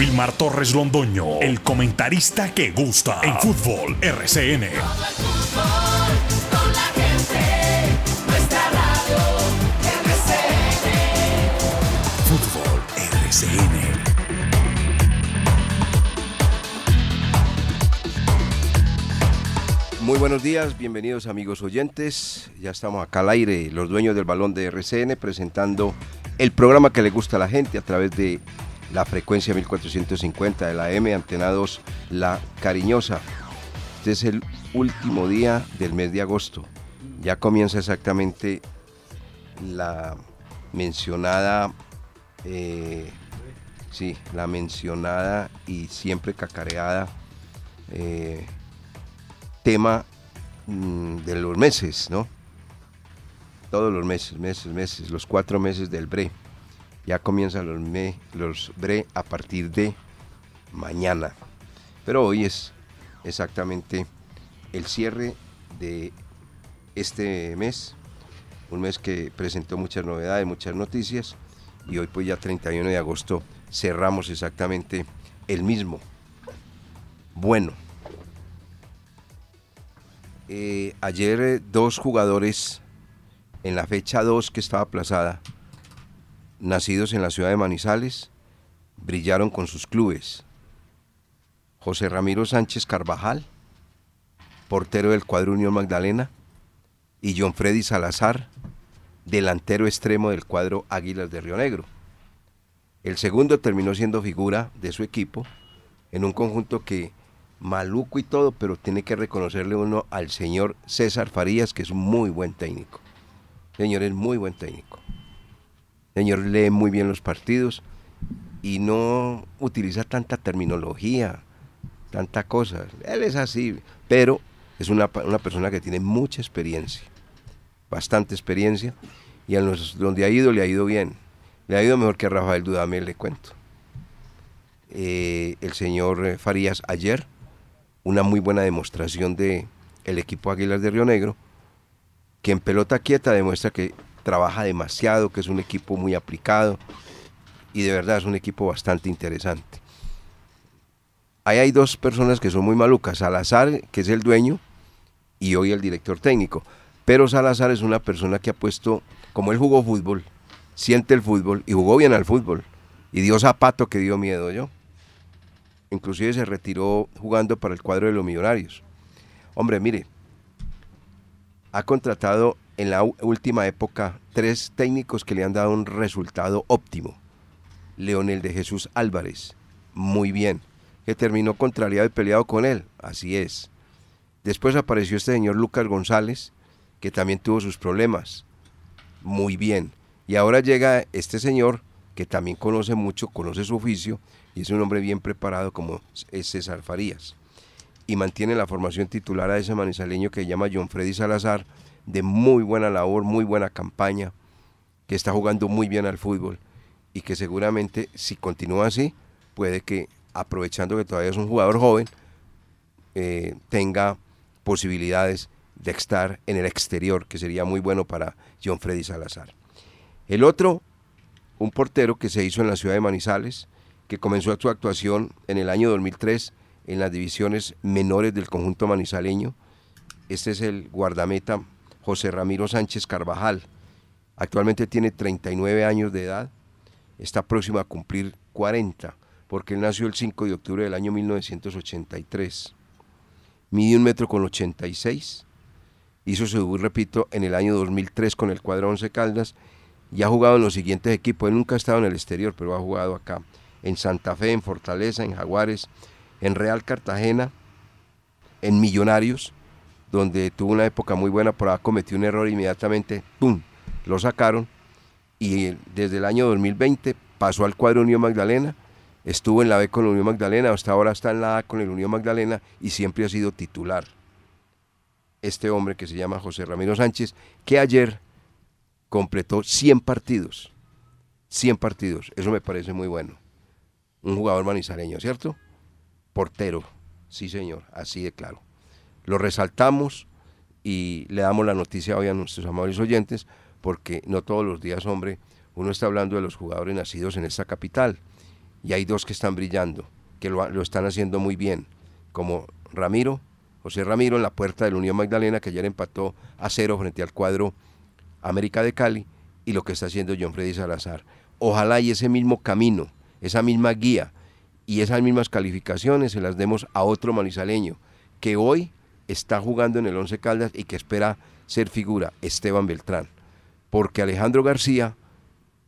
Wilmar Torres Londoño, el comentarista que gusta en fútbol RCN. Fútbol RCN. Muy buenos días, bienvenidos amigos oyentes. Ya estamos acá al aire, los dueños del balón de RCN, presentando el programa que le gusta a la gente a través de la frecuencia 1450 de la M, antenados La Cariñosa. Este es el último día del mes de agosto. Ya comienza exactamente la mencionada, eh, sí, la mencionada y siempre cacareada eh, tema mm, de los meses, ¿no? Todos los meses, meses, meses, los cuatro meses del BRE. Ya comienzan los, me, los BRE a partir de mañana. Pero hoy es exactamente el cierre de este mes, un mes que presentó muchas novedades, muchas noticias, y hoy pues ya 31 de agosto cerramos exactamente el mismo. Bueno, eh, ayer eh, dos jugadores en la fecha 2 que estaba aplazada, nacidos en la ciudad de Manizales, brillaron con sus clubes. José Ramiro Sánchez Carvajal, portero del cuadro Unión Magdalena, y John Freddy Salazar, delantero extremo del cuadro Águilas de Río Negro. El segundo terminó siendo figura de su equipo en un conjunto que maluco y todo, pero tiene que reconocerle uno al señor César Farías, que es muy buen técnico. Señor, es muy buen técnico. Señor, lee muy bien los partidos y no utiliza tanta terminología, tanta cosa. Él es así, pero es una, una persona que tiene mucha experiencia, bastante experiencia, y a los donde ha ido le ha ido bien. Le ha ido mejor que a Rafael Dudamel, le cuento. Eh, el señor eh, Farías ayer una muy buena demostración de equipo Águilas de Río Negro, que en pelota quieta demuestra que trabaja demasiado, que es un equipo muy aplicado y de verdad es un equipo bastante interesante. Ahí hay dos personas que son muy malucas, Salazar, que es el dueño, y hoy el director técnico. Pero Salazar es una persona que ha puesto, como él jugó fútbol, siente el fútbol y jugó bien al fútbol. Y dio zapato que dio miedo yo inclusive se retiró jugando para el cuadro de los millonarios. Hombre, mire, ha contratado en la última época tres técnicos que le han dado un resultado óptimo. Leonel de Jesús Álvarez, muy bien, que terminó contrariado y peleado con él, así es. Después apareció este señor Lucas González, que también tuvo sus problemas, muy bien. Y ahora llega este señor, que también conoce mucho, conoce su oficio, y es un hombre bien preparado como es César Farías. Y mantiene la formación titular a ese manizaleño que se llama John Freddy Salazar, de muy buena labor, muy buena campaña, que está jugando muy bien al fútbol y que seguramente si continúa así, puede que aprovechando que todavía es un jugador joven, eh, tenga posibilidades de estar en el exterior, que sería muy bueno para John Freddy Salazar. El otro, un portero que se hizo en la ciudad de Manizales, que comenzó su actuación en el año 2003 en las divisiones menores del conjunto manizaleño. Este es el guardameta José Ramiro Sánchez Carvajal. Actualmente tiene 39 años de edad, está próximo a cumplir 40, porque él nació el 5 de octubre del año 1983. Mide un metro con 86, hizo su debut, repito, en el año 2003 con el cuadro Once Caldas y ha jugado en los siguientes equipos. Él nunca ha estado en el exterior, pero ha jugado acá en Santa Fe, en Fortaleza, en Jaguares, en Real Cartagena, en Millonarios, donde tuvo una época muy buena, pero cometió un error inmediatamente, ¡pum!, lo sacaron y desde el año 2020 pasó al cuadro Unión Magdalena, estuvo en la B con la Unión Magdalena, hasta ahora está en la A con el Unión Magdalena y siempre ha sido titular. Este hombre que se llama José Ramiro Sánchez, que ayer completó 100 partidos. 100 partidos, eso me parece muy bueno un jugador manizareño, ¿cierto? Portero, sí señor, así de claro. Lo resaltamos y le damos la noticia hoy a nuestros amables oyentes, porque no todos los días, hombre, uno está hablando de los jugadores nacidos en esta capital. y hay dos que están brillando, que lo, están haciendo muy bien, como Ramiro, José Ramiro en la puerta de la Unión Magdalena, que ayer empató a cero frente al cuadro América de Cali, y lo que está haciendo John Freddy Salazar. Ojalá y ese mismo camino, esa misma guía y esas mismas calificaciones se las demos a otro manizaleño que hoy está jugando en el Once Caldas y que espera ser figura, Esteban Beltrán. Porque Alejandro García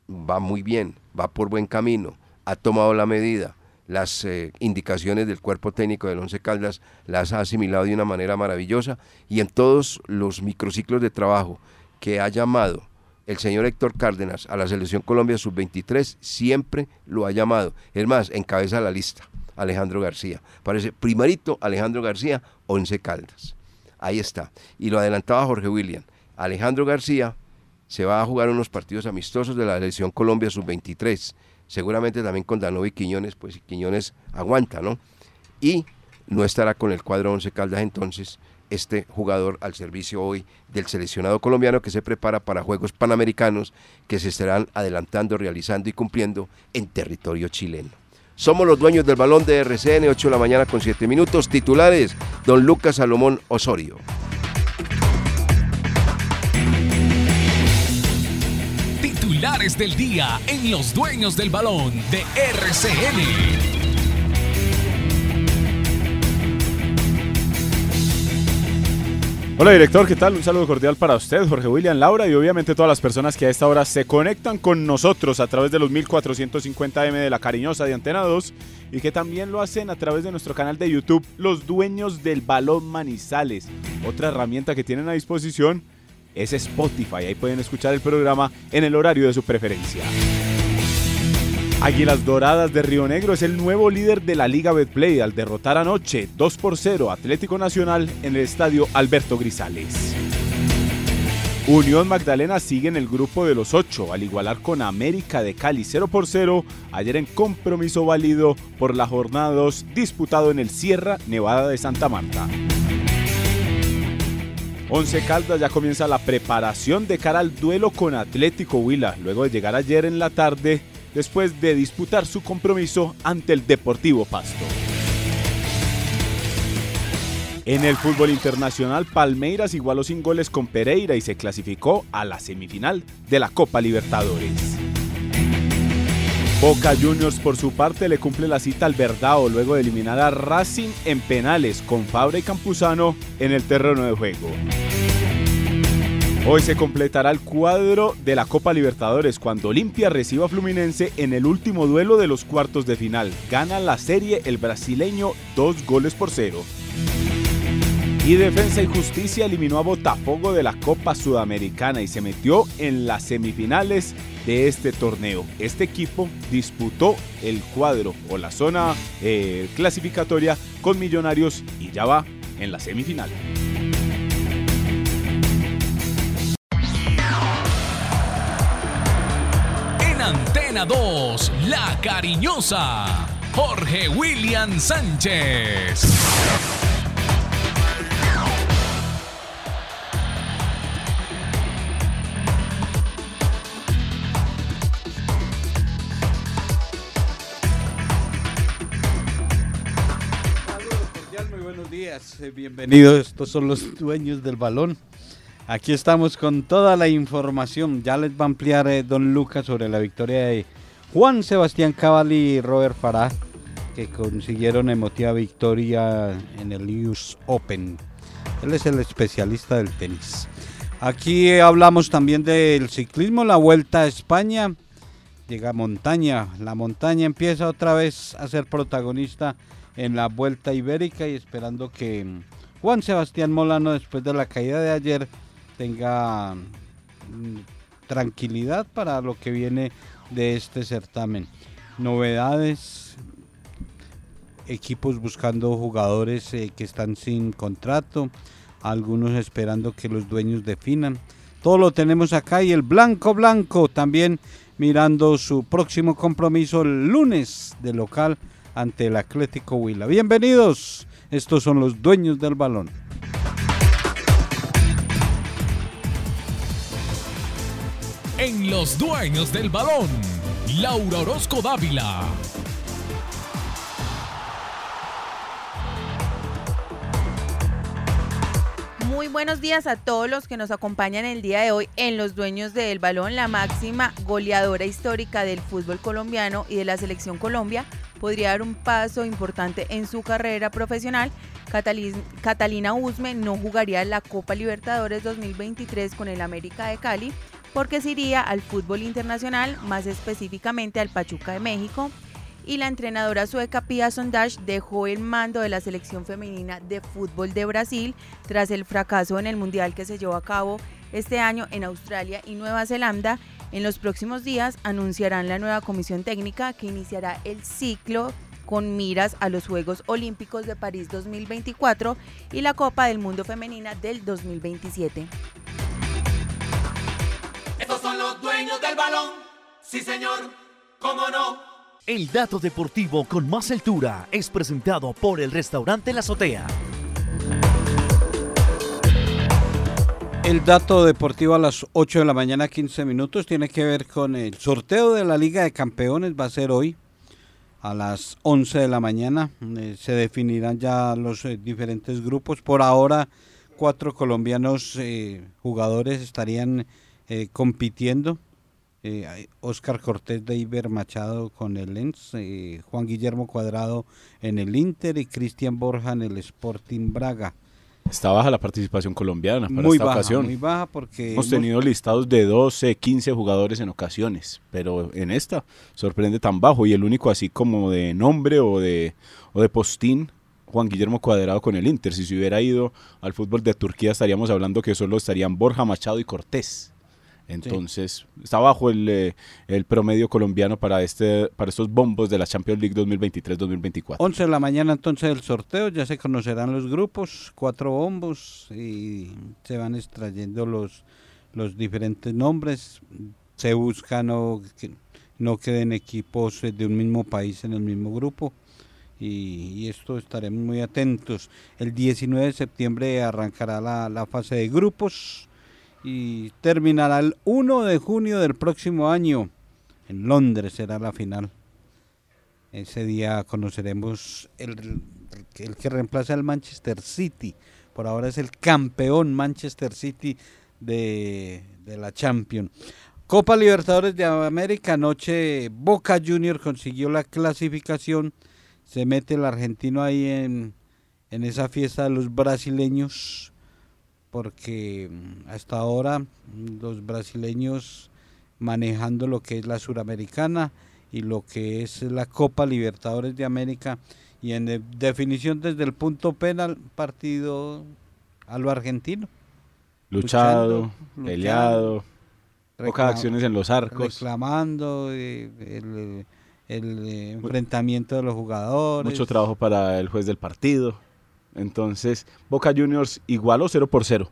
va muy bien, va por buen camino, ha tomado la medida, las eh, indicaciones del cuerpo técnico del Once Caldas las ha asimilado de una manera maravillosa y en todos los microciclos de trabajo que ha llamado el señor Héctor Cárdenas a la selección Colombia sub-23 siempre lo ha llamado. Es más, encabeza la lista Alejandro García. Parece primerito Alejandro García, Once Caldas. Ahí está. Y lo adelantaba Jorge William. Alejandro García se va a jugar unos partidos amistosos de la selección Colombia sub-23. Seguramente también con Danovi Quiñones, pues Quiñones aguanta, ¿no? Y no estará con el cuadro Once Caldas entonces este jugador al servicio hoy del seleccionado colombiano que se prepara para Juegos Panamericanos que se estarán adelantando, realizando y cumpliendo en territorio chileno. Somos los dueños del balón de RCN, 8 de la mañana con 7 minutos. Titulares, don Lucas Salomón Osorio. Titulares del día en los dueños del balón de RCN. Hola director, ¿qué tal? Un saludo cordial para usted, Jorge William Laura y obviamente todas las personas que a esta hora se conectan con nosotros a través de los 1450M de la Cariñosa de Antena 2 y que también lo hacen a través de nuestro canal de YouTube, Los Dueños del Balón Manizales. Otra herramienta que tienen a disposición es Spotify, ahí pueden escuchar el programa en el horario de su preferencia. Águilas Doradas de Río Negro es el nuevo líder de la Liga Betplay al derrotar anoche 2 por 0 Atlético Nacional en el estadio Alberto Grisales. Unión Magdalena sigue en el grupo de los 8 al igualar con América de Cali 0 por 0 ayer en compromiso válido por la jornada 2 disputado en el Sierra Nevada de Santa Marta. Once Caldas ya comienza la preparación de cara al duelo con Atlético Huila luego de llegar ayer en la tarde después de disputar su compromiso ante el Deportivo Pasto. En el fútbol internacional, Palmeiras igualó sin goles con Pereira y se clasificó a la semifinal de la Copa Libertadores. Boca Juniors por su parte le cumple la cita al Verdao luego de eliminar a Racing en penales con Fabra y Campuzano en el terreno de juego. Hoy se completará el cuadro de la Copa Libertadores cuando Olimpia reciba a Fluminense en el último duelo de los cuartos de final. Gana la serie el brasileño dos goles por cero. Y Defensa y Justicia eliminó a Botafogo de la Copa Sudamericana y se metió en las semifinales de este torneo. Este equipo disputó el cuadro o la zona eh, clasificatoria con Millonarios y ya va en la semifinal. Antena 2, La Cariñosa, Jorge William Sánchez. Muy buenos días, eh, bienvenidos. Estos son los dueños del balón. Aquí estamos con toda la información. Ya les va a ampliar eh, Don Lucas sobre la victoria de Juan Sebastián Cavalli y Robert Farah, que consiguieron emotiva victoria en el US Open. Él es el especialista del tenis. Aquí hablamos también del ciclismo, la Vuelta a España. Llega montaña. La montaña empieza otra vez a ser protagonista en la Vuelta Ibérica y esperando que Juan Sebastián Molano, después de la caída de ayer, tenga mm, tranquilidad para lo que viene de este certamen. Novedades, equipos buscando jugadores eh, que están sin contrato, algunos esperando que los dueños definan. Todo lo tenemos acá y el Blanco Blanco también mirando su próximo compromiso el lunes de local ante el Atlético Huila. Bienvenidos, estos son los dueños del balón. en Los Dueños del Balón, Laura Orozco Dávila. Muy buenos días a todos los que nos acompañan el día de hoy en Los Dueños del Balón, la máxima goleadora histórica del fútbol colombiano y de la selección Colombia. Podría dar un paso importante en su carrera profesional. Catalina Usme no jugaría la Copa Libertadores 2023 con el América de Cali, porque se iría al fútbol internacional, más específicamente al Pachuca de México y la entrenadora sueca Pia Sondage dejó el mando de la selección femenina de fútbol de Brasil tras el fracaso en el Mundial que se llevó a cabo este año en Australia y Nueva Zelanda. En los próximos días anunciarán la nueva comisión técnica que iniciará el ciclo con miras a los Juegos Olímpicos de París 2024 y la Copa del Mundo Femenina del 2027. Dueños del balón, sí señor, cómo no. El dato deportivo con más altura es presentado por el restaurante La Azotea. El dato deportivo a las 8 de la mañana, 15 minutos, tiene que ver con el sorteo de la Liga de Campeones. Va a ser hoy a las 11 de la mañana. Eh, se definirán ya los eh, diferentes grupos. Por ahora, cuatro colombianos eh, jugadores estarían compitiendo eh, Oscar Cortés de Iber Machado con el Lens, eh, Juan Guillermo Cuadrado en el Inter y Cristian Borja en el Sporting Braga. Está baja la participación colombiana para muy esta baja, ocasión. Muy baja porque hemos, tenido listados de 12, 15 jugadores en ocasiones, pero en esta sorprende tan bajo y el único así como de nombre o de, o de postín Juan Guillermo Cuadrado con el Inter. Si se hubiera ido al fútbol de Turquía estaríamos hablando que solo estarían Borja Machado y Cortés. Entonces, está bajo eh, el, promedio colombiano para este para estos bombos de la Champions League 2023-2024. 11 de la mañana entonces el sorteo, ya se conocerán los grupos, cuatro bombos y se van extrayendo los, los diferentes nombres. Se busca no, que no queden equipos de un mismo país en el mismo grupo. Y, esto estaremos muy atentos. El 19 de septiembre arrancará la, la fase de grupos y terminará el 1 de junio del próximo año. En Londres será la final. Ese día conoceremos el, que reemplaza al Manchester City. Por ahora es el campeón Manchester City de, de la Champions. Copa Libertadores de América, anoche Boca Junior consiguió la clasificación. Se mete el argentino ahí en, en esa fiesta de los brasileños porque mm, hasta ahora mm, los brasileños manejando lo que es la suramericana y lo que es la Copa Libertadores de América y en definición desde el punto penal partido a lo argentino. Luchado, peleado, pocas acciones en los arcos. Reclamando eh, el, el enfrentamiento de los jugadores. Mucho trabajo para el juez del partido. Entonces, Boca Juniors igualó 0 por 0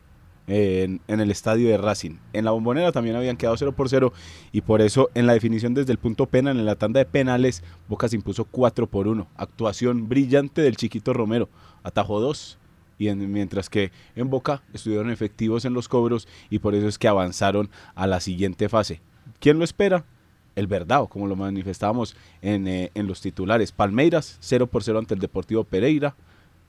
en, el estadio de Racing. En la bombonera también habían quedado 0 por 0 y por eso en la definición desde el punto penal, en la tanda de penales, Boca se impuso 4 por 1. Actuación brillante del chiquito Romero. Atajó 2 y mientras que en Boca estuvieron efectivos en los cobros y por eso es que avanzaron a la siguiente fase. ¿Quién lo espera? El Verdao, como lo manifestábamos en, eh, en los titulares. Palmeiras 0 por 0 ante el Deportivo Pereira.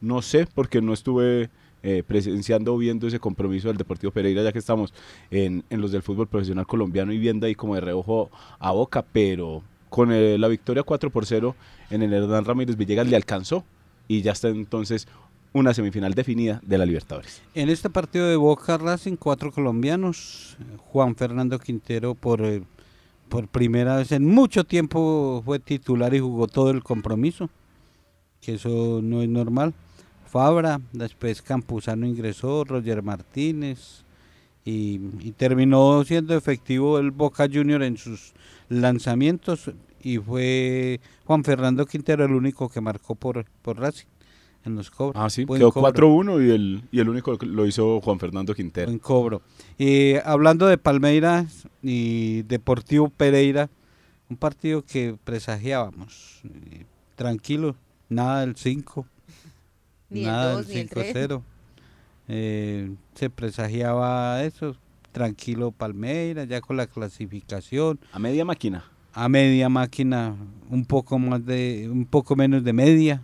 No sé porque no estuve eh, presenciando o viendo ese compromiso del Deportivo Pereira, ya que estamos en, los del fútbol profesional colombiano y viendo ahí como de reojo a boca, pero con eh, la victoria 4 por 0 en el Hernán Ramírez Villegas le alcanzó y ya está entonces una semifinal definida de la Libertadores. En este partido de Boca Racing, cuatro colombianos, Juan Fernando Quintero por, eh, por primera vez en mucho tiempo fue titular y jugó todo el compromiso, que eso no es normal. Fabra, después Campuzano ingresó, Roger Martínez y, terminó siendo efectivo el Boca Junior en sus lanzamientos y fue Juan Fernando Quintero el único que marcó por, por Racing en los cobros. Ah, sí, quedó 4-1 y el, y el único lo hizo Juan Fernando Quintero. En cobro. Y hablando de Palmeiras y Deportivo Pereira, un partido que presagiábamos. Eh, tranquilo, nada del 5, Nada, el 5-0. Eh, se presagiaba eso, tranquilo Palmeiras, ya con la clasificación. A media máquina. A media máquina, un poco más de, un poco menos de media.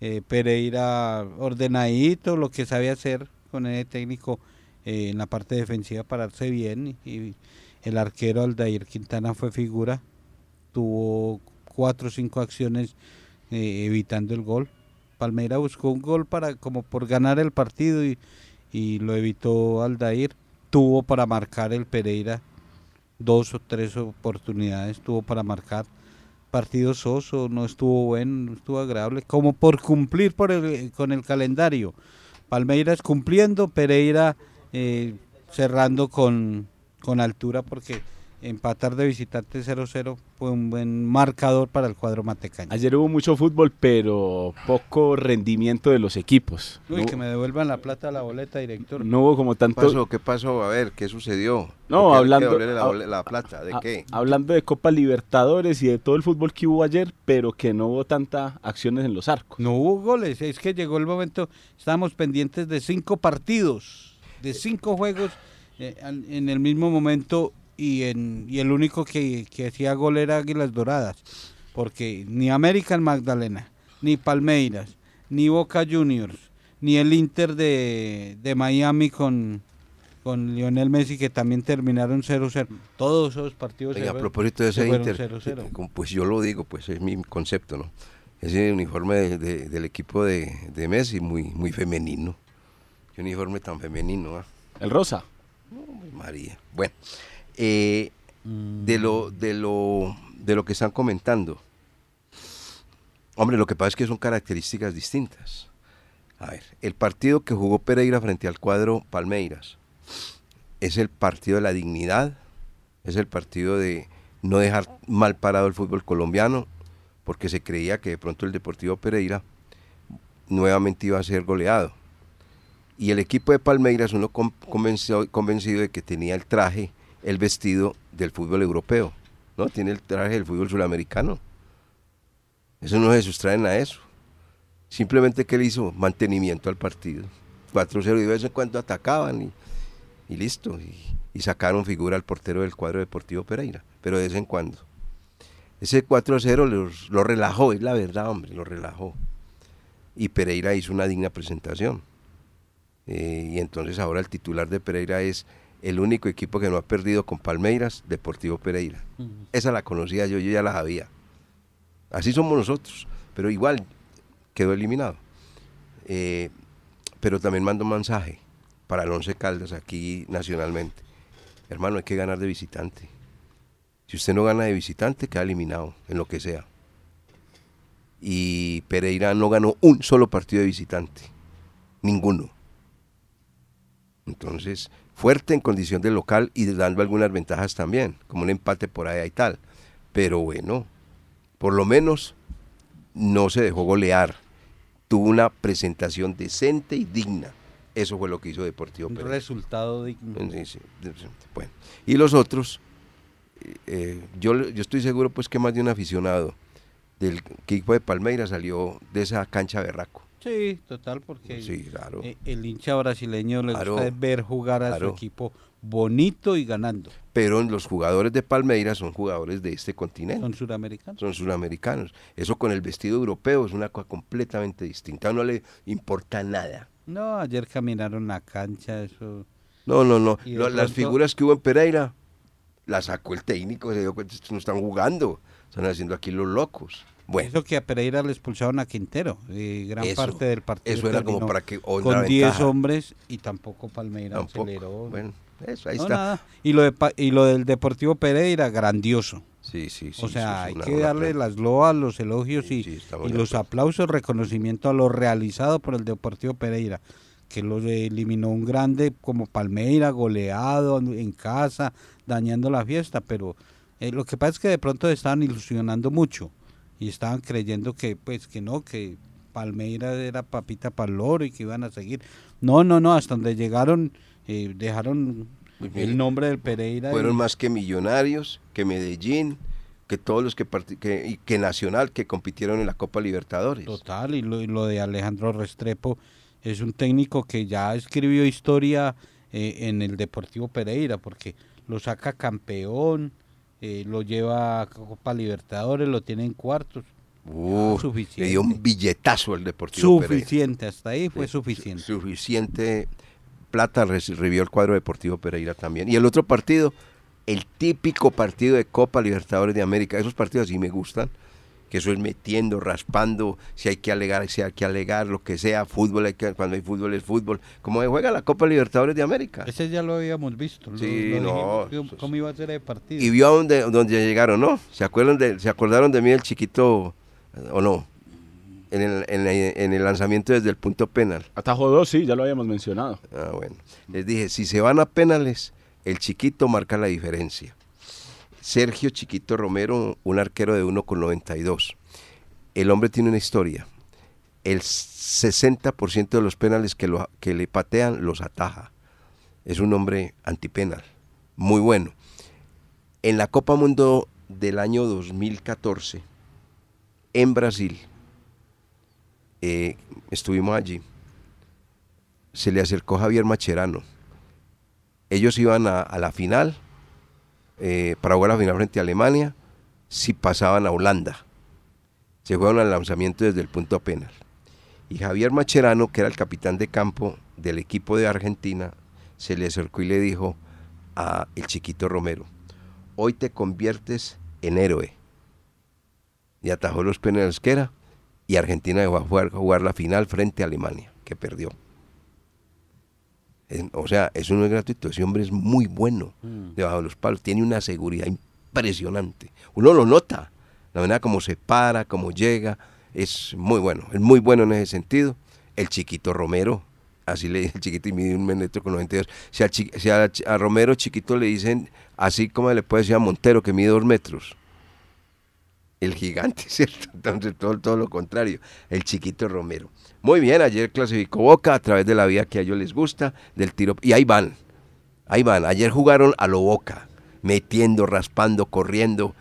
Eh, Pereira ordenadito, lo que sabe hacer con ese técnico eh, en la parte defensiva pararse bien y el arquero Aldair Quintana fue figura, tuvo cuatro o cinco acciones eh, evitando el gol. Palmeira buscó un gol para como por ganar el partido y, y lo evitó Aldair. Tuvo para marcar el Pereira dos o tres oportunidades, tuvo para marcar partido soso, no estuvo bueno, no estuvo agradable, como por cumplir con el calendario. Palmeiras cumpliendo, Pereira eh, cerrando con, con altura porque empatar de visitante 0-0 fue un buen marcador para el cuadro matecaño. Ayer hubo mucho fútbol, pero poco rendimiento de los equipos. Uy, no, que me devuelvan la plata a la boleta, director. no hubo como ¿Qué tanto... pasó? ¿Qué pasó? A ver, ¿qué sucedió? No, ¿Por qué hay que hablando- devolverle la, plata, ¿de qué? Hablando de Copa Libertadores y de todo el fútbol que hubo ayer, pero que no hubo tantas acciones en los arcos. No hubo goles, es que llegó el momento, estábamos pendientes de cinco partidos, de cinco juegos eh, en el mismo momento y, en, y el único que, que hacía gol era Águilas Doradas, porque ni American Magdalena, ni Palmeiras, ni Boca Juniors, ni el Inter de, de Miami con, con Lionel Messi que también terminaron 0-0, todos esos partidos se Oiga, a fueron- propósito de se ese Inter, 0-0. como pues yo lo digo, pues es mi concepto, ¿no? Ese uniforme de- de- del equipo de, de Messi, muy, muy femenino. Qué uniforme tan femenino, ¿ah? El Rosa. María. Bueno, eh, de lo, de lo, de lo que están comentando. Hombre, lo que pasa es que son características distintas. A ver, el partido que jugó Pereira frente al cuadro Palmeiras es el partido de la dignidad, es el partido de no dejar mal parado el fútbol colombiano, porque se creía que de pronto el Deportivo Pereira nuevamente iba a ser goleado. Y el equipo de Palmeiras, uno con- convenció- convencido de que tenía el traje, el vestido del fútbol europeo, ¿no? Tiene el traje del fútbol sudamericano. Eso no se sustraen a eso. Simplemente que él hizo mantenimiento al partido. 4-0 y de vez en cuando atacaban y, listo. Y, sacaron figura al portero del cuadro deportivo Pereira, pero de vez en cuando. Ese 4-0 los- lo relajó, es la verdad, hombre, lo relajó. Y Pereira hizo una digna presentación. Eh, y entonces ahora el titular de Pereira es el único equipo que no ha perdido con Palmeiras, Deportivo Pereira. Esa la conocía yo, yo ya la sabía. Así somos nosotros, pero igual quedó eliminado. Eh, pero también mando un mensaje para el Once Caldas aquí nacionalmente. Hermano, hay que ganar de visitante. Si usted no gana de visitante, queda eliminado, en lo que sea. Y Pereira no ganó un solo partido de visitante. Ninguno. Entonces, fuerte en condición de local y dando algunas ventajas también, como un empate por allá y tal. Pero bueno, por lo menos no se dejó golear. Tuvo una presentación decente y digna. Eso fue lo que hizo Deportivo Un Pereira. resultado digno. Sí, sí. Bueno, y los otros, eh, yo, yo estoy seguro pues que más de un aficionado del equipo de Palmeiras salió de esa cancha berraco. Sí, total, porque Sí, claro. eh, el hincha brasileño le Claro, gusta ver jugar a claro. su equipo bonito y ganando. Pero los jugadores de Palmeiras son jugadores de este continente. Son suramericanos. son suramericanos. Eso con el vestido europeo es una cosa completamente distinta. No le importa nada. No, ayer caminaron la cancha, eso. No, no, no. Las figuras que hubo en Pereira las sacó el técnico, se dio cuenta estos no están jugando, están haciendo aquí los locos. Bueno, Eso que a Pereira le expulsaron a Quintero. eh, gran Eso, parte del partido. eso era como para que Con 10 ventaja. hombres y tampoco Palmeiras tampoco. aceleró. Bueno, eso ahí No, está. nada. Y lo, de, y lo del Deportivo Pereira, grandioso. Sí, sí, sí. o sea, hay que darle las loas, los elogios y, Sí, y los aplausos, reconocimiento a lo realizado por el Deportivo Pereira, que lo eliminó un grande como Palmeira, goleado en casa, dañando la fiesta, pero eh, lo que pasa es que de pronto estaban ilusionando mucho y estaban creyendo que pues que no, que Palmeira era papita para el loro y que iban a seguir. No, no, no, hasta donde llegaron eh, dejaron Pues el nombre del Pereira. Fueron y- más que Millonarios, que Medellín, que todos los que, que, y que Nacional que compitieron en la Copa Libertadores. Total, y lo, y lo de Alejandro Restrepo es un técnico que ya escribió historia eh, en el Deportivo Pereira, porque lo saca campeón, eh, lo lleva a Copa Libertadores, lo tiene en cuartos. Uf, suficiente. le dio un billetazo al Deportivo Pereira. Suficiente, hasta ahí fue Sí, suficiente. su- Suficiente Plata recibió el cuadro Deportivo Pereira también. Y el otro partido, el típico partido de Copa Libertadores de América. Esos partidos sí me gustan, que eso es metiendo, raspando, si hay que alegar, si hay que alegar, lo que sea, fútbol, hay que, cuando hay fútbol es fútbol, como se juega la Copa Libertadores de América. Ese ya lo habíamos visto. lo- Sí, lo no, dijimos ¿Cómo iba a ser el partido? Y vio a donde, donde llegaron, ¿no? ¿Se acuerdan de, se acordaron de mí el chiquito o no? En el, en, el- en el lanzamiento desde el punto penal. Atajó dos, sí, ya lo habíamos mencionado. Ah, bueno. Les dije, si se van a penales, el chiquito marca la diferencia. Sergio Chiquito Romero, un arquero de 1,92. El hombre tiene una historia. El 60% de los penales que, lo- que le patean los ataja. Es un hombre antipenal. Muy bueno. En la Copa Mundo del año 2014, en Brasil, eh, estuvimos allí se le acercó Javier Macherano. Ellos iban a, a la final, eh, para jugar la final frente a Alemania, si pasaban a Holanda. Se fueron al lanzamiento desde el punto penal. Y Javier Macherano, que era el capitán de campo del equipo de Argentina, se le acercó y le dijo a el chiquito Romero, hoy te conviertes en héroe. Y atajó los penales que era, y Argentina dejó a jugar, jugar la final frente a Alemania, que perdió. Es- o sea, eso no es gratuito, ese hombre es muy bueno debajo de los palos, tiene una seguridad impresionante. Uno lo nota, la manera como se para, como llega, es muy bueno, es muy bueno en ese sentido. El chiquito Romero, así le dice el chiquito y mide un metro con 92. Si, al chi- si a, a Romero chiquito le dicen, así como le puede decir a Montero que mide dos metros, el gigante, ¿cierto? Entonces todo, todo lo contrario, el chiquito Romero. Muy bien, ayer clasificó Boca a través de la vía que a ellos les gusta, del tiro. Y ahí van, ahí van. Ayer jugaron a lo Boca, metiendo, raspando, corriendo.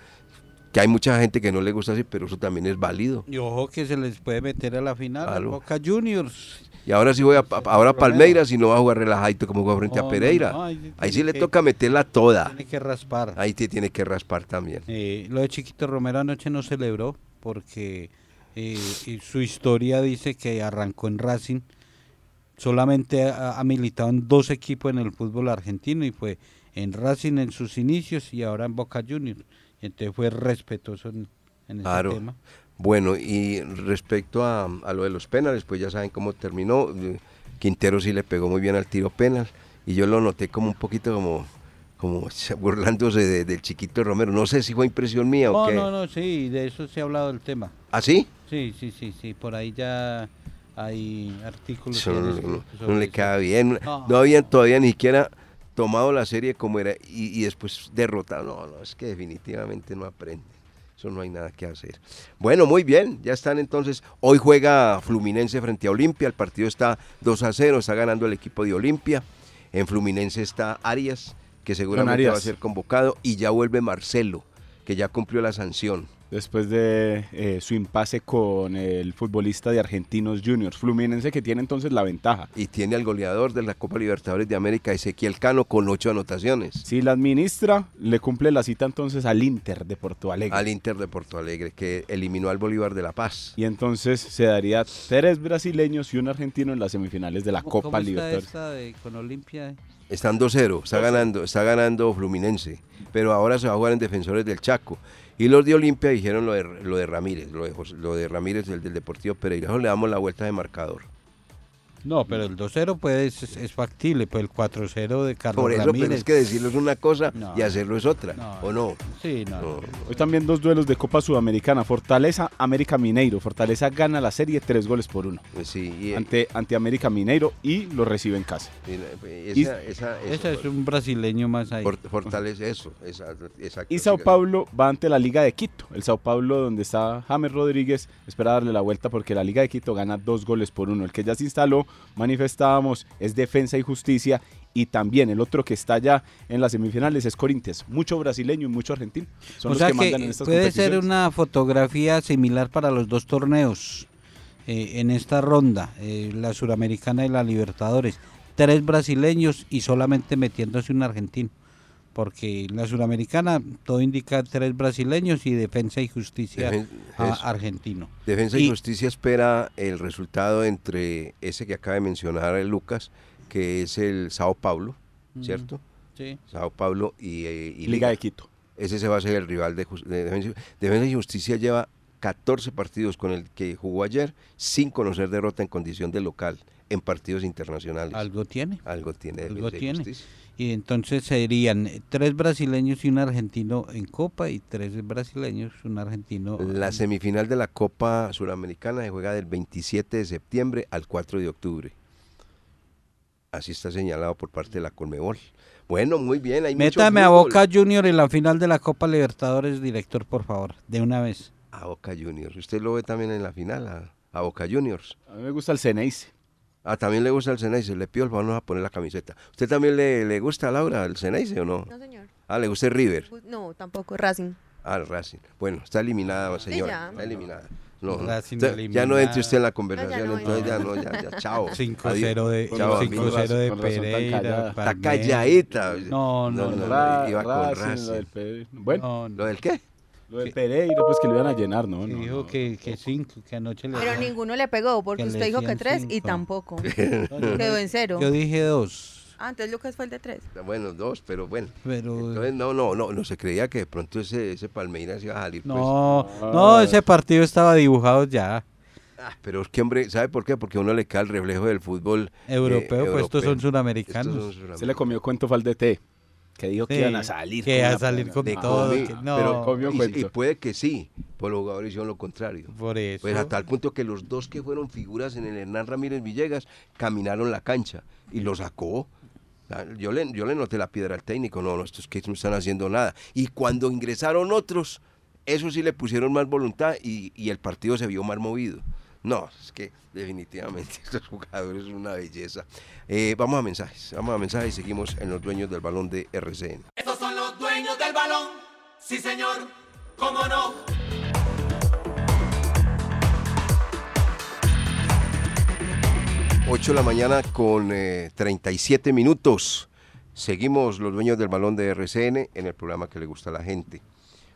Que hay mucha gente que no le gusta así, pero eso también es válido. Y ojo que se les puede meter a la final al Claro. Boca Juniors. Y ahora sí voy a, ahora. Palmeiras y no va a jugar relajadito como juega frente a Pereira. no, ahí ahí sí le toca meterla toda. Tiene que raspar. Ahí te tiene que raspar también. Eh, lo de Chiquito Romero anoche no celebró porque eh, y su historia dice que arrancó en Racing. Solamente ha, ha militado en dos equipos en el fútbol argentino y fue en Racing en sus inicios y ahora en Boca Juniors. Entonces fue respetuoso en, en ese Claro. tema. Bueno, y respecto a, a lo de los penales, pues ya saben cómo terminó. Quintero sí le pegó muy bien al tiro penal y yo lo noté como un poquito como, como burlándose de- del chiquito Romero. No sé si fue impresión mía o No, qué. no, no, sí, de eso se ha hablado el tema. ¿Ah, sí? Sí, sí, sí, sí, por ahí ya hay artículos. Eso que no, han no- no sobre le queda bien. No. No habían todavía ni siquiera tomado la serie como era y, y después derrotado. No, no, es que definitivamente no aprende. Eso no hay nada que hacer. Bueno, muy bien, ya están entonces. Hoy juega Fluminense frente a Olimpia. El partido está 2 a 0, está ganando el equipo de Olimpia. En Fluminense está Arias, que seguramente Arias. va a ser convocado. Y ya vuelve Marcelo, que ya cumplió la sanción. Después de eh, su impasse con el futbolista de Argentinos Juniors, Fluminense que tiene entonces la ventaja. Y tiene al goleador de la Copa Libertadores de América, Ezequiel Cano, con ocho anotaciones. Si la administra, le cumple la cita entonces al Inter de Porto Alegre. al Inter de Porto Alegre, que eliminó al Bolívar de La Paz. Y entonces se daría tres brasileños y un argentino en las semifinales de la ¿Cómo- Copa cómo está Libertadores. esta de- con Olimpia? Están 2-0, está ganando, está ganando Fluminense, pero ahora se va a jugar en Defensores del Chaco. Y los de Olimpia dijeron lo de, lo de Ramírez, lo de, lo de Ramírez, el del Deportivo Pereira. Le damos la vuelta de marcador. No, pero el 2-0 pues es, es factible, pues el 4-0 de Carlos Por eso, Ramírez. pero es que decirlo es una cosa No. y hacerlo es otra, No. ¿o no? Sí, no. No. Hoy también dos duelos de Copa Sudamericana. Fortaleza, América Mineiro. Fortaleza gana la serie tres goles por uno. Pues Sí, y, Ante, ante América Mineiro y lo recibe en casa. y esa, esa, eso, Ese es un brasileño más ahí. for- fortalece eso, esa- exacto. Y Sao. Paulo va ante la Liga de Quito. El Sao Paulo, donde está James Rodríguez, espera darle la vuelta porque la Liga de Quito gana dos goles por uno. El que ya se instaló, manifestábamos, es Defensa y Justicia. Y también el otro que está ya en las semifinales es Corinthians. Mucho brasileño y mucho argentino. Son o los sea que que, mandan en estas puede ser una fotografía similar para los dos torneos eh, en esta ronda, eh, la suramericana y la Libertadores. Tres brasileños y solamente metiéndose un argentino. Porque la suramericana todo indica tres brasileños y defensa y justicia Defen- a- eso. argentino. Defensa y, Y- Justicia espera el resultado entre ese que acaba de mencionar el Lucas que es el Sao Paulo. ¿cierto? Sí. Sao Paulo y, eh, y Liga de Quito. Ese se va a ser el rival de, de Defensa, Defensa y Justicia lleva 14 partidos con el que jugó ayer sin conocer derrota en condición de local en partidos internacionales. Algo tiene. Algo tiene. Algo tiene. Justicia. Y entonces serían tres brasileños y un argentino en Copa y tres brasileños y un argentino. La semifinal de la Copa Suramericana se juega del 27 de septiembre al 4 de octubre. Así está señalado por parte de la Colmebol. Bueno, muy bien. Hay mucho Métame a. Boca Junior en la final de la Copa Libertadores, director, por favor, de una vez. A Boca Juniors. ¿Usted lo ve también en la final? A, a Boca Juniors. A mí me gusta el Ceneice. Ah, también le gusta el Ceneice. Le pido el favor, nos a poner la camiseta. ¿Usted también le, le gusta, Laura, el Ceneice o no? No, señor. Ah, ¿le gusta el River? No, tampoco Racing. Ah, el Racing. Bueno, está eliminada, señora. ya. Está eliminada. No, no. Racing Usted- ya no eliminada. entre usted en la conversación, no, entonces ya no, ya, ya, chao. 5-0 de, Adiós. Chao, 5-0 de Pereira. Está calladita. No, no, no. Ra- iba con Racing, Racing. lo del. Bueno, no, no. ¿Lo del qué? Lo del Pereira, pues que lo iban a llenar, ¿no? Que no, dijo no. que, que cinco, que anoche le Pero ninguno le pegó, porque usted dijo que tres y tampoco. Quedó en cero. Yo dije dos, Ah, entonces Lucas fue el de tres. Bueno, dos, pero bueno. pero... Entonces, no, no, no, no se creía que de pronto ese, ese Palmeiras iba a salir. pues. No, no, ese partido estaba dibujado ya. Ah, pero es que, hombre, ¿sabe por qué? Porque a uno le cae el reflejo del fútbol eh, Europeo, pues estos son Estos son Se le comió cuento DT, que dijo que Sí, iban a salir. que con a salir con todo, que no. pero y- puede que sí, pues los jugadores hicieron lo contrario. Por eso. Pues a tal punto que los dos que fueron figuras en el Hernán Ramírez Villegas caminaron la cancha y lo sacó. Ah, Yo le, yo le noté la piedra al técnico, no, no, estos que no están haciendo nada. Y cuando ingresaron otros, eso sí le pusieron más voluntad y, y el partido se vio más movido. No, es que definitivamente estos jugadores son una belleza. Eh, vamos a mensajes, vamos a mensajes y seguimos en los dueños del balón de RCN. Estos son los dueños del balón. Sí, señor. ¿Cómo no? Ocho de la mañana con eh, 37 minutos. Seguimos los dueños del balón de RCN en el programa que le gusta a la gente.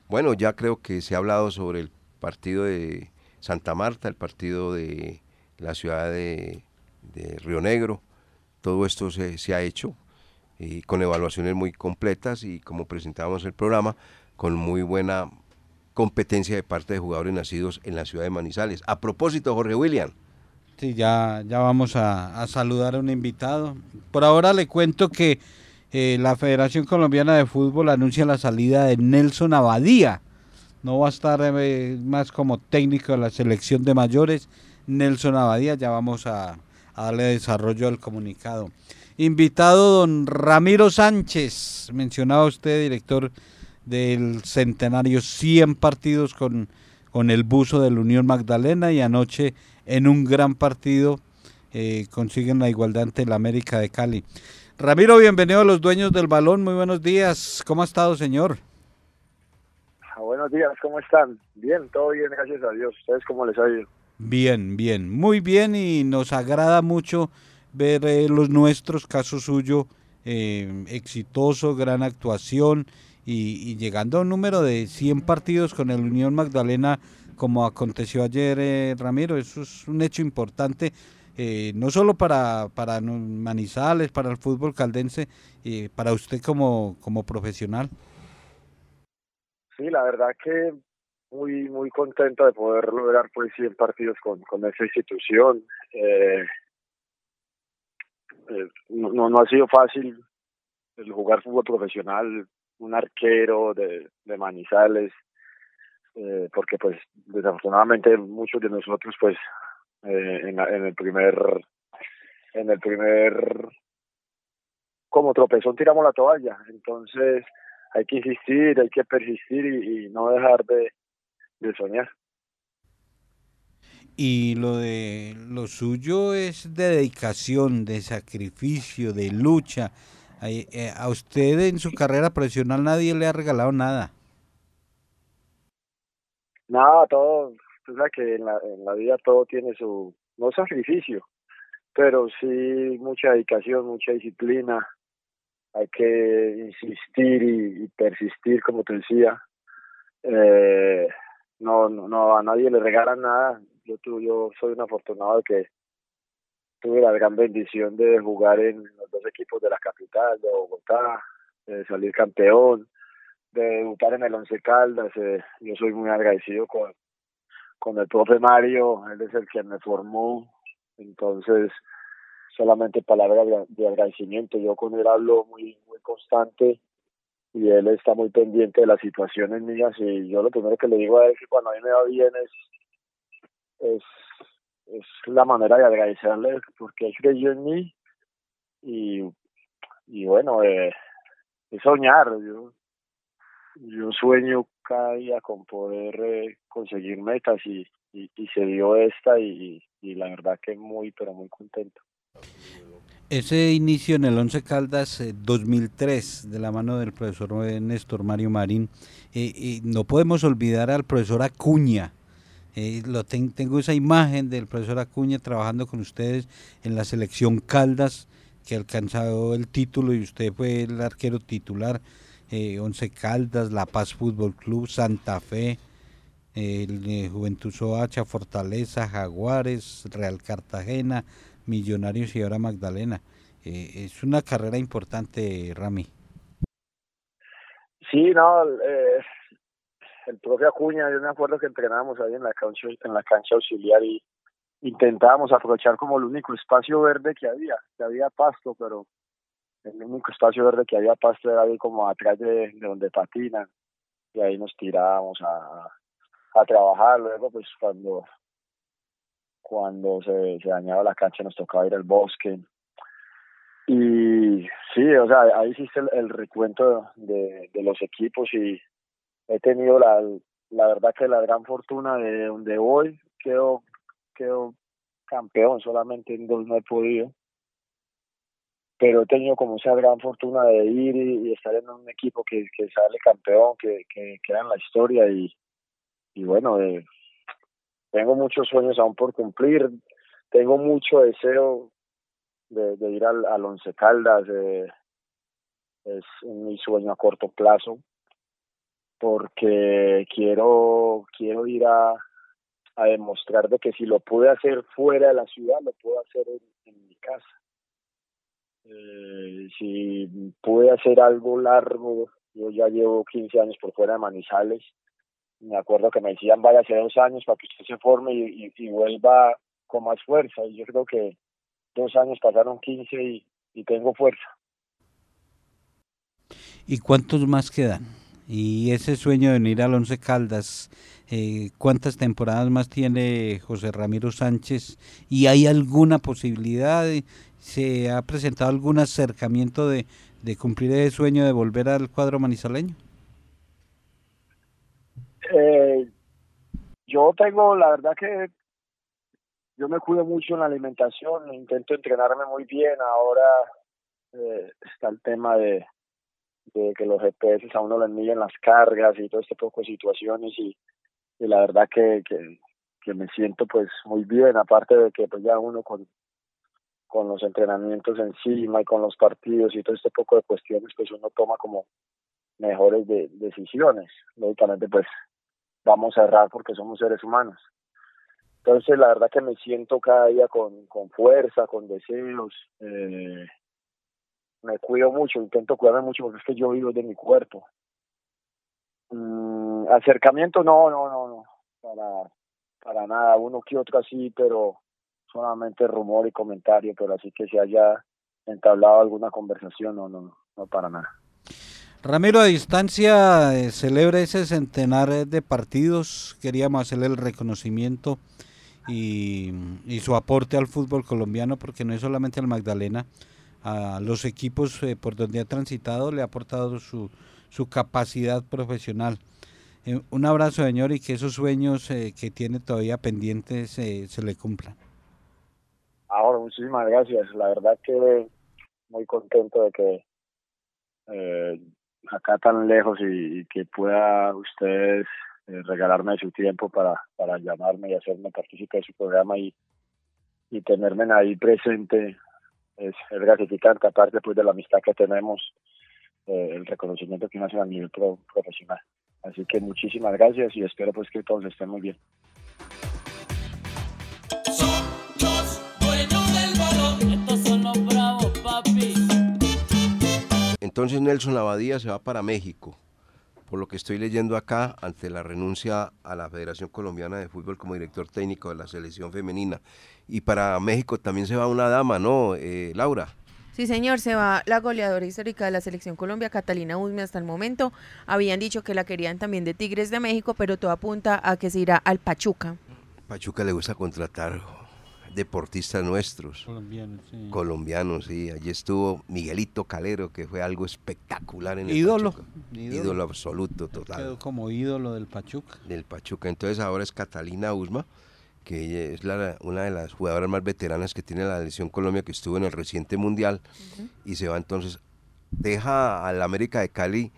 Bueno, ya creo que se ha hablado sobre el partido de Santa Marta, el partido de la ciudad de, Río Negro. Todo esto se, ha hecho y con evaluaciones muy completas y como presentábamos el programa, con muy buena competencia de parte de jugadores nacidos en la ciudad de Manizales. A propósito, Jorge William. Sí, ya, ya vamos a, a saludar a un invitado. Por ahora le cuento que eh, la Federación Colombiana de Fútbol anuncia la salida de Nelson Abadía. No va a estar eh, más como técnico de la selección de mayores. Nelson Abadía, ya vamos a, darle desarrollo al comunicado. Invitado don Ramiro Sánchez, mencionaba usted, director del Centenario, 100 partidos con, con el buzo de la Unión Magdalena y anoche en un gran partido eh, consiguen la igualdad ante el América de Cali. Ramiro, bienvenido a los dueños del balón, muy buenos días. ¿Cómo ha estado, señor? Buenos días, ¿cómo están? Bien, todo bien, gracias a Dios. ¿Ustedes cómo les ha ido? Bien, bien, muy bien y nos agrada mucho ver eh, los nuestros, caso suyo, eh, exitoso, gran actuación y, llegando a un número de 100 partidos con el Unión Magdalena como aconteció ayer, eh, Ramiro, eso es un hecho importante, eh, no solo para, para Manizales, para el fútbol caldense, eh, para usted como, como profesional. Sí, la verdad que muy muy contento de poder lograr pues 100 partidos con, con esa institución. Eh, eh, no, no ha sido fácil el jugar fútbol profesional, un arquero de, de Manizales, eh, porque pues desafortunadamente muchos de nosotros pues eh, en, en el primer en el primer como tropezón tiramos la toalla entonces hay que insistir hay que persistir y, y no dejar de, de soñar Y lo de lo suyo es de dedicación, de sacrificio, de lucha. Eh, A usted en su carrera profesional nadie le ha regalado nada. nada todo tú sabes que en la, en la vida todo tiene su no sacrificio pero sí mucha dedicación mucha disciplina hay que insistir y, persistir como te decía. Eh, no, no no a nadie le regalan nada. Yo tu- yo soy un afortunado que tuve la gran bendición de jugar en los dos equipos de la capital, de Bogotá, de salir campeón, de debutar en el Once Caldas. Eh, yo soy muy agradecido con, con el profe Mario, él es el que me formó, entonces solamente palabras de, agradecimiento. Yo con él hablo muy, muy constante y él está muy pendiente de las situaciones mías y yo lo primero que le digo a él que cuando a mí me va bien es, es, la manera de agradecerle porque él creyó en mí y, y bueno, eh, es soñar. Yo, yo sueño cada día con poder eh, conseguir metas y, y, se dio esta y, y la verdad que muy, pero muy contento. Ese inicio en el Once Caldas 2003 eh, de la mano del profesor Néstor Mario Marín, eh, no podemos olvidar al profesor Acuña. Eh, lo tengo esa imagen del profesor Acuña trabajando con ustedes en la selección Caldas, que alcanzó el título y usted fue el arquero titular. Once Caldas, La Paz Fútbol Club, Santa Fe, Juventud Soacha, Fortaleza, Jaguares, Real Cartagena, Millonarios y ahora Magdalena. Eh, es una carrera importante, Rami. Sí, no, eh, el profe Acuña, yo me acuerdo que entrenábamos ahí en la cancha, en la cancha auxiliar y intentábamos aprovechar como el único espacio verde que había, que había pasto, pero el único espacio verde que había pasto era ahí como atrás de, donde patinan y ahí nos tirábamos a, a trabajar. Luego, pues cuando cuando se, se dañaba la cancha nos tocaba ir al bosque. Y sí, o sea, ahí hiciste el, recuento de, de, los equipos y he tenido la, la verdad que la gran fortuna de donde hoy quedo, quedo campeón, solamente en dos no he podido. Pero he tenido como esa gran fortuna de ir y, estar en un equipo que, que sale campeón, que, que en la historia y, y bueno, de, tengo muchos sueños aún por cumplir, tengo mucho deseo de, ir al, al Once Caldas, es mi sueño a corto plazo, porque quiero, quiero ir a, demostrar de que si lo pude hacer fuera de la ciudad, lo puedo hacer en, mi casa. Eh, si pude hacer algo largo, yo ya llevo 15 años por fuera de Manizales, me acuerdo que me decían vaya hace dos años para que usted se forme y, vuelva con más fuerza y yo creo que dos años pasaron 15 y, y tengo fuerza. ¿Y cuántos más quedan? Y ese sueño de venir al Once Caldas, eh, ¿cuántas temporadas más tiene José Ramiro Sánchez? ¿Y hay alguna posibilidad? ¿Se ha presentado algún acercamiento de, de cumplir ese sueño de volver al cuadro manizaleño? Eh, yo tengo, la verdad que yo me cuido mucho en la alimentación, intento entrenarme muy bien. Ahora eh, está el tema de, de que los GPS a uno le miden las cargas y todo este poco de situaciones y, la verdad que, que, que, me siento pues muy bien, aparte de que pues ya uno con, con los entrenamientos encima y con los partidos y todo este poco de cuestiones pues uno toma como mejores de, decisiones. Lógicamente pues vamos a errar porque somos seres humanos. Entonces, la verdad que me siento cada día con, con fuerza, con deseos. Eh, me cuido mucho, intento cuidarme mucho porque es que yo vivo de mi cuerpo. Mm, acercamiento, no, no, no, no, para, para nada. Uno que otro así, pero solamente rumor y comentario, pero así que se haya entablado alguna conversación, no, no, no para nada. Ramiro, a distancia eh, celebra ese centenar de partidos. Queríamos hacerle el reconocimiento y, su aporte al fútbol colombiano, porque no es solamente al Magdalena, a los equipos eh, por donde ha transitado le ha aportado su, su capacidad profesional. Eh, un abrazo, señor, y que esos sueños que tiene todavía pendientes se le cumplan. Ahora, muchísimas gracias. La verdad que muy contento de que acá tan lejos y, que pueda ustedes eh, regalarme su tiempo para, para llamarme y hacerme partícipe de su programa y, y tenerme ahí presente es, gratificante, aparte pues de la amistad que tenemos, eh, el reconocimiento que me hacen a nivel profesional. Así que muchísimas gracias y espero pues que todos estén muy bien. Entonces Nelson Abadía se va para México, por lo que estoy leyendo acá, ante la renuncia a la Federación Colombiana de Fútbol como director técnico de la selección femenina. Y para México también se va una dama, ¿no, eh, Laura? Sí, señor, se va la goleadora histórica de la selección Colombia, Catalina Usme, hasta el momento. Habían dicho que la querían también de Tigres de México, pero todo apunta a que se irá al Pachuca. Pachuca le gusta contratar deportistas nuestros. Colombiano, sí. Colombianos, sí. Allí estuvo Miguelito Calero, que fue algo espectacular en el Ídolo. Pachuca. Ídolo. Ídolo absoluto, total. Quedó como ídolo del Pachuca. del Pachuca. Entonces ahora es Catalina Usma, que ella es la- una de las jugadoras más veteranas que tiene la selección Colombia, que estuvo en el reciente mundial y se va entonces, deja al América de Cali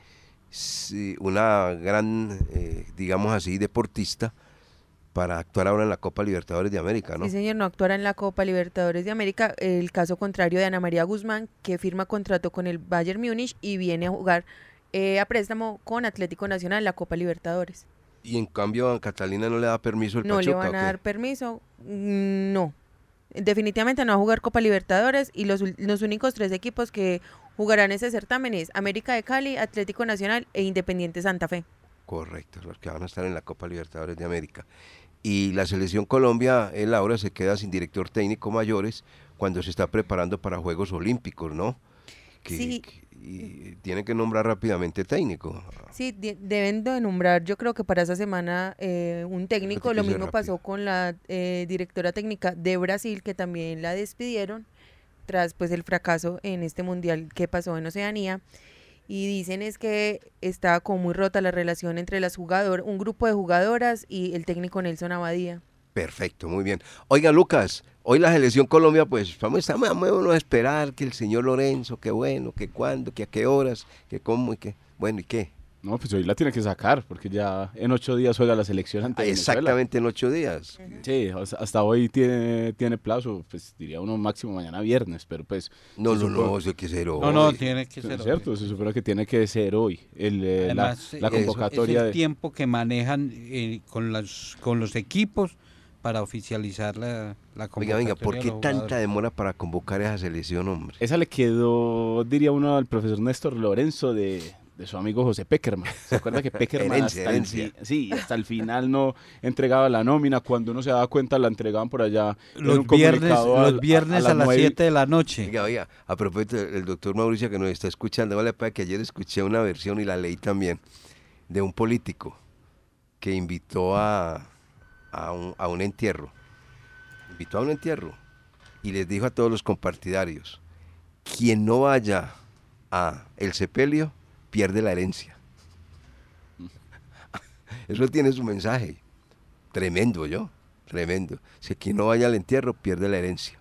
una gran, eh, digamos así, deportista para actuar ahora en la Copa Libertadores de América, ¿no? Sí, señor, no actuará en la Copa Libertadores de América. El caso contrario de Ana María Guzmán, que firma contrato con el Bayern Múnich y viene a jugar eh, a préstamo con Atlético Nacional en la Copa Libertadores. Y en cambio a Catalina no le da permiso el No Pachuca. le van ¿o a dar permiso. Mm, No. Definitivamente no va a jugar Copa Libertadores y los, los únicos tres equipos que jugarán ese certamen es América de Cali, Atlético Nacional e Independiente Santa Fe. Correcto, los que van a estar en la Copa Libertadores de América. Y la selección Colombia, él ahora se queda sin director técnico mayores cuando se está preparando para Juegos Olímpicos, ¿no? Que, Sí. que- y tiene que nombrar rápidamente técnico. Sí, de- deben de nombrar, yo creo que para esa semana eh, un técnico. Lo mismo pasó con la eh, directora técnica de Brasil, que también la despidieron tras pues el fracaso en este mundial que pasó en Oceanía. Y dicen es que está como muy rota la relación entre las jugadoras, un grupo de jugadoras y el técnico Nelson Abadía. Perfecto, muy bien. Oiga, Lucas, hoy la selección Colombia, pues vamos, vamos a esperar que el señor Lorenzo, que bueno, que cuándo, que a qué horas, que cómo y qué. Bueno, ¿y qué? No, pues hoy la tiene que sacar, porque ya en ocho días juega la selección ante Venezuela. Exactamente en ocho días. Sí, hasta hoy tiene, tiene plazo, pues diría uno máximo mañana viernes, pero pues... No, no, supone- no, eso hay que ser No, no, hoy. tiene que ser. Es cierto, se supone que tiene que ser hoy el, eh, la, Además, la convocatoria es el de... tiempo que manejan eh, con, las, con los equipos para oficializar la, la convocatoria. venga, ¿por de qué tanta demora para convocar a esa selección, hombre? Esa le quedó, diría uno, al profesor Néstor Lorenzo de, de su amigo José Peckerman. ¿Se acuerda que Peckerman Herencia, hasta, el herencia. sí, hasta el final no entregaba la nómina? Cuando uno se daba cuenta la entregaban por allá en Los un viernes, los a, las nueve y- 7 de la noche. Oiga, oiga, a propósito, el doctor Mauricio que nos está escuchando, vale para que ayer escuché una versión y la leí también, de un político que invitó a, a, un, a un entierro. Invitó a un entierro y les dijo a todos los compartidarios, quien no vaya a el sepelio pierde la herencia. Eso tiene su mensaje. Tremendo, yo. Tremendo. Si quien no vaya al entierro pierde la herencia.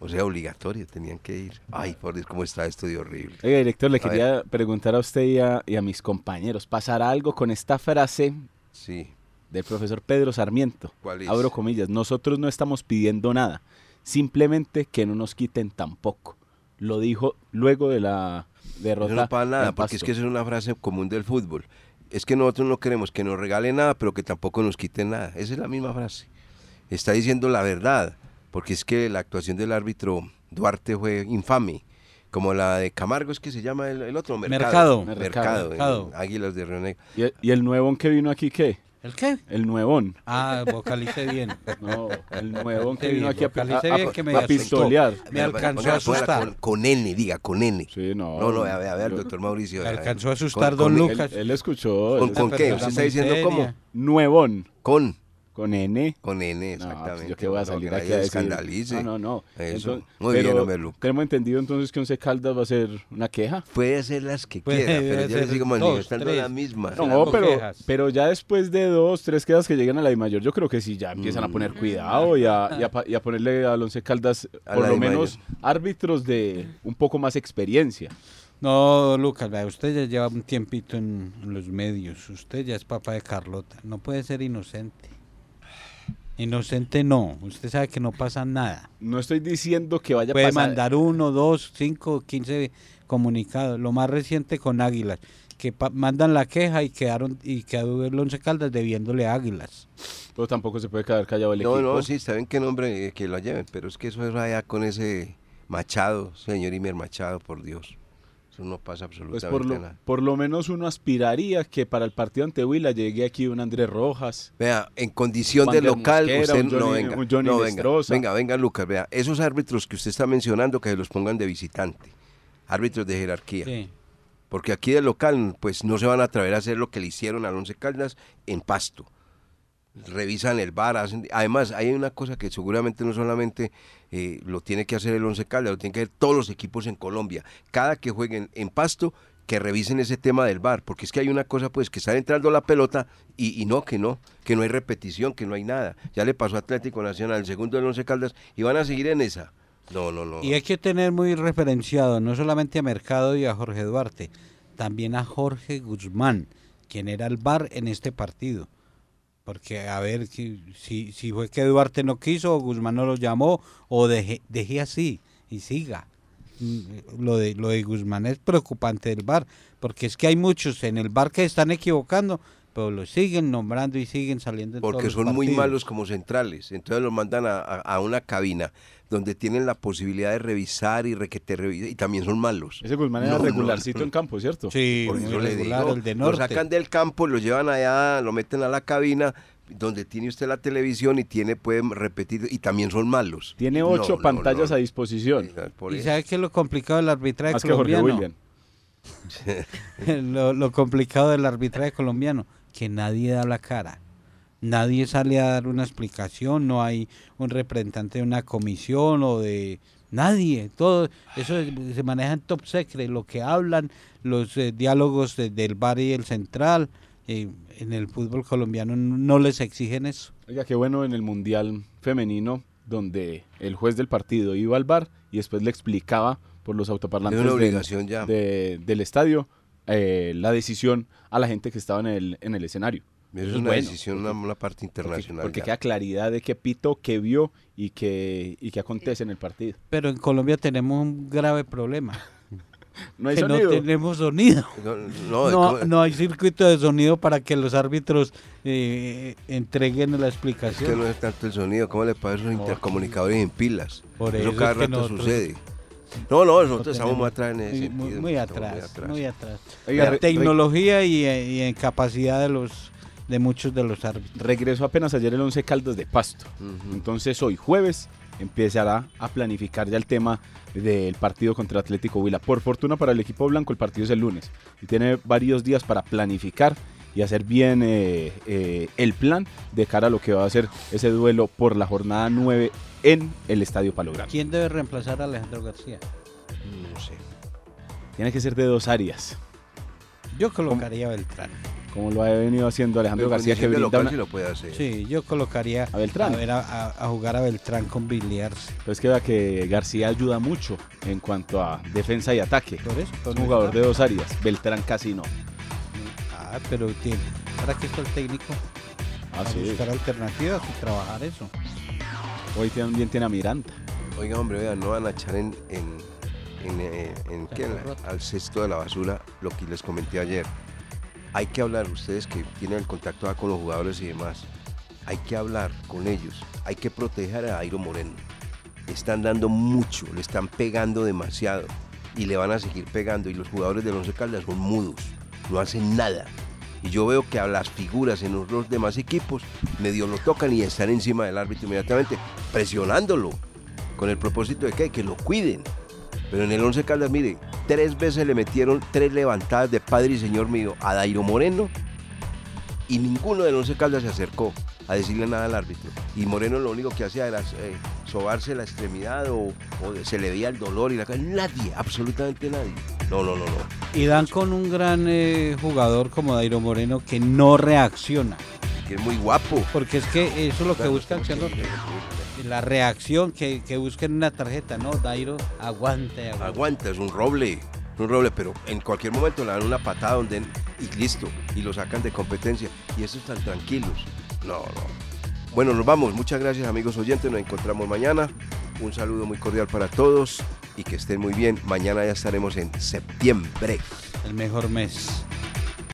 O sea, obligatorio, tenían que ir. Ay, por Dios, cómo está esto de horrible. Oiga, director, le A ver. quería preguntar a usted y a, y a mis compañeros, ¿pasará algo con esta frase Sí. del profesor Pedro Sarmiento? ¿Cuál es? Abro comillas, nosotros no estamos pidiendo nada, simplemente que no nos quiten tampoco. Lo dijo luego de la derrota. Eso no para nada, porque es que eso es una frase común del fútbol. Es que nosotros no queremos que nos regalen nada, pero que tampoco nos quiten nada. Esa es la misma frase. Está diciendo la verdad, porque es que la actuación del árbitro Duarte fue infame. Como la de Camargo, es que se llama el, el otro, Mercado. Mercado. Mercado. Mercado. en Águilas de Río Negro. ¿Y, y el nuevón que vino aquí qué? ¿El qué? El nuevón. Ah, vocalice bien. No, el nuevón que vino aquí a, vocalice a- bien que me a asustó. pistolear. Me alcanzó a asustar. Con, con N, diga, con N. Sí, no. No, no, a ver, a ver, yo- doctor Mauricio. Me alcanzó a asustar Con- don con- Lucas. Él, él escuchó. ¿Con, qué? ¿Usted está diciendo cómo? Nuevón. Con. Con N. Con N, No, exactamente. pues yo qué voy a No, salir que aquí a decir. escandalice. No, no, no. Eso. Entonces, Muy bien, pero hombre, Luca. Tenemos entendido entonces que Once Caldas va a ser una queja. Puede hacer las que Puede quiera, pero yo hacer les digo, dos, las mismas. No, No, pero, quejas. pero ya después de dos, tres quedas que lleguen a la I mayor, yo creo que sí ya empiezan a poner cuidado y a, y a pa- y a ponerle al Once Caldas A por lo menos árbitros de un poco más experiencia. No, Lucas, vea, usted ya lleva un tiempito en, en los medios. Usted ya es papá de Carlota. No puede ser inocente. Inocente no. Usted sabe que no pasa nada. No estoy diciendo que vaya a Puede pasar. mandar uno, dos, cinco, quince comunicados. Lo más reciente con Águilas, que mandan la queja y quedaron y quedó el Once Caldas debiéndole a Águilas. Pero tampoco se puede quedar callado el No, equipo. no, sí, está bien qué nombre eh, que lo lleven, pero es que eso es allá con ese Machado, señor Imer Machado, por Dios. Eso no pasa Pues absolutamente por lo, nada. por lo menos uno aspiraría que para el partido ante Huila llegue aquí un Andrés Rojas. Vea, en condición de local, Mosquera, usted un no venga. un Johnny no, venga, venga, venga, Lucas, vea, esos árbitros que usted está mencionando, que se los pongan de visitante, árbitros de jerarquía. Sí. Porque aquí de local, pues no se van a atrever a hacer lo que le hicieron al Once Caldas en Pasto. Revisan el bar, hacen... Además, hay una cosa que seguramente no solamente eh, lo tiene que hacer el Once Caldas, lo tienen que hacer todos los equipos en Colombia. Cada que jueguen en Pasto, que revisen ese tema del bar, porque es que hay una cosa, pues, que está entrando la pelota y, no, que no, que no hay repetición, que no hay nada. Ya le pasó a Atlético Nacional, el segundo del Once Caldas, y van a seguir en esa. No, no, no. Y hay que tener muy referenciado no solamente a Mercado y a Jorge Duarte, también a Jorge Guzmán, quien era el bar en este partido. Porque a ver si, si, si fue que Duarte no quiso o Guzmán no lo llamó o deje, deje así y siga. Mm, Lo de, lo de Guzmán es preocupante del bar, porque es que hay muchos en el bar que están equivocando, pero lo siguen nombrando y siguen saliendo en todos porque los son muy malos como centrales. Entonces los mandan a, a- a una cabina donde tienen la posibilidad de revisar y requete revisar, y también son malos. Ese Guzmán era No, regularcito no. en campo, ¿cierto? Sí, Por muy eso le regular, digo, el de lo norte. sacan del campo, lo llevan allá, lo meten a la cabina donde tiene usted la televisión y tiene pueden repetir y también son malos. Tiene ocho no, pantallas no. a disposición. ¿Y sabe qué es lo complicado del arbitraje Más que Jorge colombiano? William. lo, lo complicado del arbitraje colombiano, que nadie da la cara. Nadie sale a dar una explicación, no hay un representante de una comisión o de nadie. Todo eso es- se maneja en top secret, lo que hablan, los eh, diálogos de- del bar y el central. eh, en el fútbol colombiano no les exigen eso. Oiga, qué bueno en el Mundial Femenino, donde el juez del partido iba al bar y después le explicaba por los autoparlantes Es una del- obligación ya. de- del estadio eh, la decisión a la gente que estaba en el, en el escenario. Eso es es una bueno, decisión, una, una parte Porque, internacional. porque ya. queda claridad de qué pito, qué vio y qué, y qué acontece en el partido. Pero en Colombia tenemos un grave problema. No hay que sonido. no tenemos sonido. No, no, No, es no hay circuito de sonido para que los árbitros eh, entreguen la que explicación. no es tanto el sonido, ¿cómo le pasa a esos intercomunicadores en pilas? Por eso eso cada es que rato nosotros- sucede. No, no, nosotros No estamos muy atrás en ese muy, sentido. muy- muy atrás, muy atrás. Oiga, en re- tecnología y, eh, y en capacidad de los de muchos de los árbitros. Regresó apenas ayer el 11 Caldas de Pasto. Entonces hoy jueves empezará a planificar ya el tema del partido contra Atlético Huila. Por fortuna para el equipo blanco el partido es el lunes y tiene varios días para planificar y hacer bien eh, eh, el plan de cara a lo que va a ser ese duelo por la jornada 9 en el Estadio Palo Grande. ¿Quién debe reemplazar a Alejandro García? No sé. Tiene que ser de dos áreas, Yo colocaría a Beltrán. Como lo ha venido haciendo Alejandro Pero García que brinda una- sí lo puede hacer. Sí, yo colocaría a Beltrán. a, ver, a, a- a jugar a Beltrán con Biliarse. Pero es que vea que García ayuda mucho en cuanto a defensa y ataque. Por eso. Es un jugador de dos áreas. Beltrán casi no. Ah, pero tiene, ¿para qué está el técnico? Ah, a sí. buscar alternativas y trabajar eso. Hoy también tiene a Miranda. Oiga, hombre, vean, no van a echar en, en, en, eh, en qué, al cesto de la basura lo que les comenté ayer. Hay que hablar, ustedes que tienen el contacto con los jugadores y demás, hay que hablar con ellos, hay que proteger a Airo Moreno. Le están dando mucho, le están pegando demasiado y le van a seguir pegando y los jugadores del Once Caldas son mudos, no hacen nada. Y yo veo que a las figuras en los demás equipos medio lo tocan y están encima del árbitro inmediatamente, presionándolo, con el propósito de que, que lo cuiden. Pero en el Once Caldas, mire, tres veces le metieron tres levantadas de Padre y Señor mío a Dairo Moreno y ninguno del Once Caldas se acercó a decirle nada al árbitro. Y Moreno lo único que hacía era eh, sobarse la extremidad o, o se le veía el dolor y la cara. Nadie, absolutamente nadie. No, no, no, no. Y dan con un gran eh, jugador como Dairo Moreno que no reacciona. Que es muy guapo. Porque es que eso es lo que buscan lo- la reacción que, que busquen una tarjeta, ¿no? Dairo aguanta aguanta. Aguanta, es un roble. Un roble, pero en cualquier momento le dan una patada donde y listo, y lo sacan de competencia. Y eso están tranquilos. No, no. Bueno, nos vamos. Muchas gracias, amigos oyentes. Nos encontramos mañana. Un saludo muy cordial para todos y que estén muy bien. Mañana ya estaremos en septiembre. El mejor mes.